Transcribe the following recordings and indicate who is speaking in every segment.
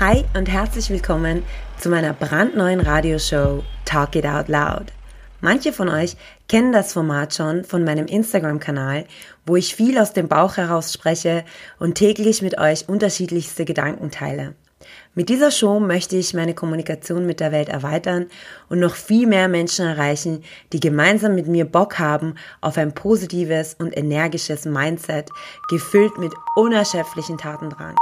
Speaker 1: Hi und herzlich willkommen zu meiner brandneuen Radioshow Talk It Out Loud. Manche von euch kennen das Format schon von meinem Instagram-Kanal, wo ich viel aus dem Bauch heraus spreche und täglich mit euch unterschiedlichste Gedanken teile. Mit dieser Show möchte ich meine Kommunikation mit der Welt erweitern und noch viel mehr Menschen erreichen, die gemeinsam mit mir Bock haben auf ein positives und energisches Mindset, gefüllt mit unerschöpflichen Tatendrang.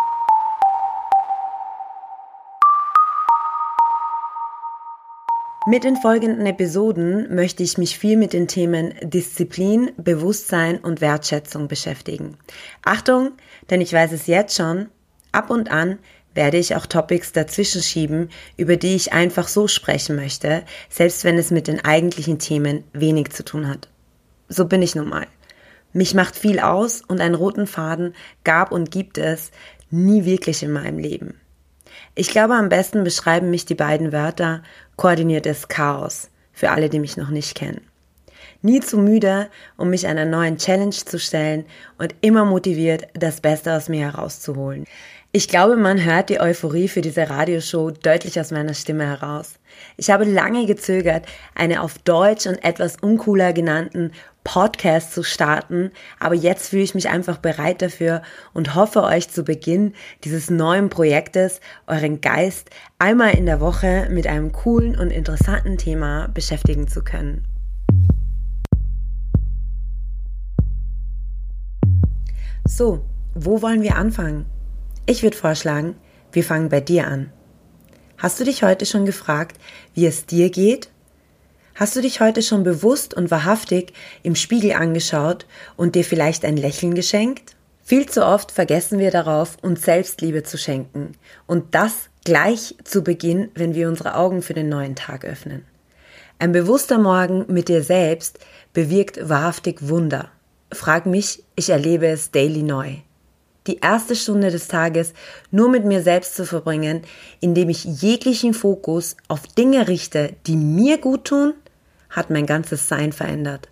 Speaker 1: Mit den folgenden Episoden möchte ich mich viel mit den Themen Disziplin, Bewusstsein und Wertschätzung beschäftigen. Achtung, denn ich weiß es jetzt schon, ab und an werde ich auch Topics dazwischen schieben, über die ich einfach so sprechen möchte, selbst wenn es mit den eigentlichen Themen wenig zu tun hat. So bin ich nun mal. Mich macht viel aus und einen roten Faden gab und gibt es nie wirklich in meinem Leben. Ich glaube, am besten beschreiben mich die beiden Wörter koordiniertes Chaos für alle, die mich noch nicht kennen. Nie zu müde, um mich einer neuen Challenge zu stellen und immer motiviert, das Beste aus mir herauszuholen. Ich glaube, man hört die Euphorie für diese Radioshow deutlich aus meiner Stimme heraus. Ich habe lange gezögert, eine auf Deutsch und etwas uncooler genannten Podcast zu starten, aber jetzt fühle ich mich einfach bereit dafür und hoffe euch zu Beginn dieses neuen Projektes euren Geist einmal in der Woche mit einem coolen und interessanten Thema beschäftigen zu können. So, wo wollen wir anfangen? Ich würde vorschlagen, wir fangen bei dir an. Hast du dich heute schon gefragt, wie es dir geht? Hast du dich heute schon bewusst und wahrhaftig im Spiegel angeschaut und dir vielleicht ein Lächeln geschenkt? Viel zu oft vergessen wir darauf, uns Selbstliebe zu schenken. Und das gleich zu Beginn, wenn wir unsere Augen für den neuen Tag öffnen. Ein bewusster Morgen mit dir selbst bewirkt wahrhaftig Wunder. Frag mich, ich erlebe es daily neu die erste Stunde des Tages nur mit mir selbst zu verbringen, indem ich jeglichen Fokus auf Dinge richte, die mir gut tun, hat mein ganzes Sein verändert.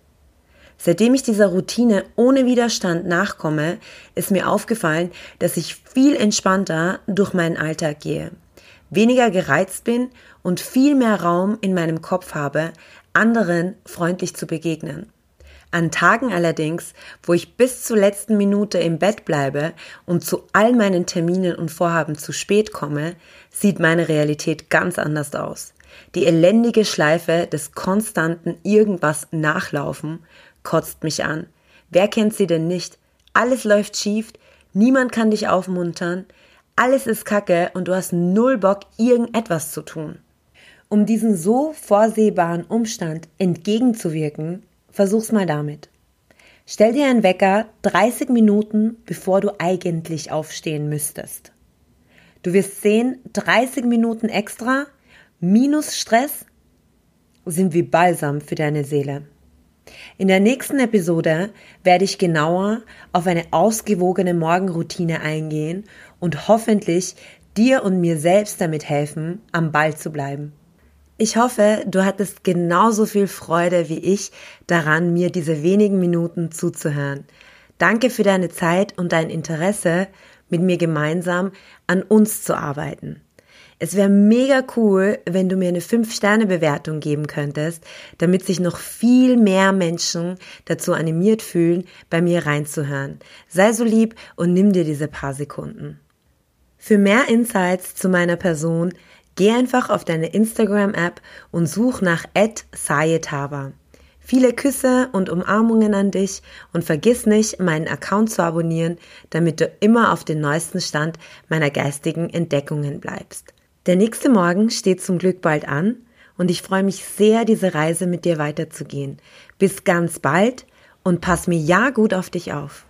Speaker 1: Seitdem ich dieser Routine ohne Widerstand nachkomme, ist mir aufgefallen, dass ich viel entspannter durch meinen Alltag gehe, weniger gereizt bin und viel mehr Raum in meinem Kopf habe, anderen freundlich zu begegnen. An Tagen allerdings, wo ich bis zur letzten Minute im Bett bleibe und zu all meinen Terminen und Vorhaben zu spät komme, sieht meine Realität ganz anders aus. Die elendige Schleife des konstanten irgendwas nachlaufen kotzt mich an. Wer kennt sie denn nicht? Alles läuft schief, niemand kann dich aufmuntern, alles ist Kacke und du hast null Bock, irgendetwas zu tun. Um diesen so vorsehbaren Umstand entgegenzuwirken, Versuch's mal damit. Stell dir einen Wecker 30 Minuten, bevor du eigentlich aufstehen müsstest. Du wirst sehen, 30 Minuten extra minus Stress sind wie Balsam für deine Seele. In der nächsten Episode werde ich genauer auf eine ausgewogene Morgenroutine eingehen und hoffentlich dir und mir selbst damit helfen, am Ball zu bleiben. Ich hoffe, du hattest genauso viel Freude wie ich daran, mir diese wenigen Minuten zuzuhören. Danke für deine Zeit und dein Interesse, mit mir gemeinsam an uns zu arbeiten. Es wäre mega cool, wenn du mir eine 5-Sterne-Bewertung geben könntest, damit sich noch viel mehr Menschen dazu animiert fühlen, bei mir reinzuhören. Sei so lieb und nimm dir diese paar Sekunden. Für mehr Insights zu meiner Person Geh einfach auf deine Instagram-App und such nach Sayetava. Viele Küsse und Umarmungen an dich und vergiss nicht, meinen Account zu abonnieren, damit du immer auf den neuesten Stand meiner geistigen Entdeckungen bleibst. Der nächste Morgen steht zum Glück bald an und ich freue mich sehr, diese Reise mit dir weiterzugehen. Bis ganz bald und pass mir ja gut auf dich auf.